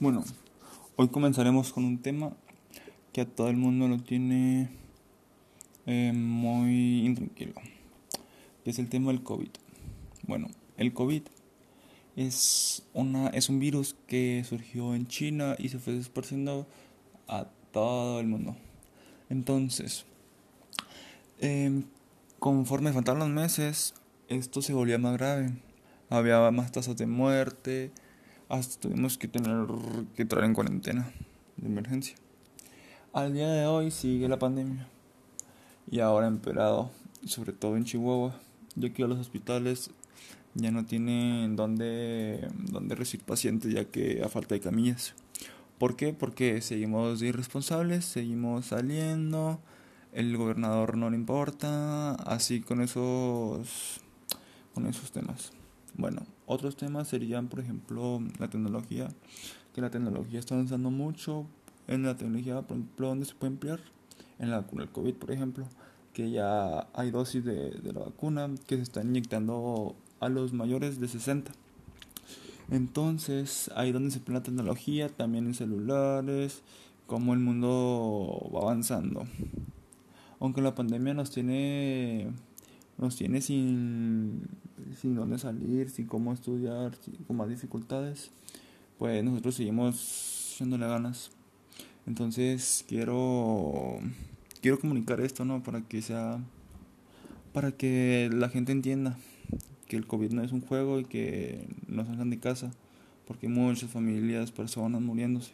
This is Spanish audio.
Bueno, hoy comenzaremos con un tema que a todo el mundo lo tiene eh, muy intranquilo, que es el tema del COVID. Bueno, el COVID es, una, es un virus que surgió en China y se fue esparciendo a todo el mundo. Entonces, em, conforme faltaban los meses, esto se volvía más grave. Había más tasas de muerte, hasta tuvimos que tener que entrar en cuarentena de emergencia. Al día de hoy sigue la pandemia y ahora empeorado, sobre todo en Chihuahua, ya que los hospitales ya no tienen dónde, dónde recibir pacientes ya que a falta de camillas. ¿Por qué? Porque seguimos irresponsables, seguimos saliendo, el gobernador no le importa, así con esos con esos temas. Bueno, otros temas serían, por ejemplo, la tecnología, que la tecnología está avanzando mucho. En la tecnología, por ejemplo, ¿dónde se puede emplear? En la vacuna del COVID, por ejemplo, que ya hay dosis de, de la vacuna que se están inyectando a los mayores de 60. Entonces, ahí donde se emplea la tecnología, también en celulares, como el mundo va avanzando. Aunque la pandemia nos tiene nos tiene sin, sin dónde salir, sin cómo estudiar, con más dificultades, pues nosotros seguimos haciéndole ganas. Entonces quiero quiero comunicar esto, ¿no? Para que sea para que la gente entienda que el COVID no es un juego y que no salgan de casa, porque hay muchas familias, personas muriéndose.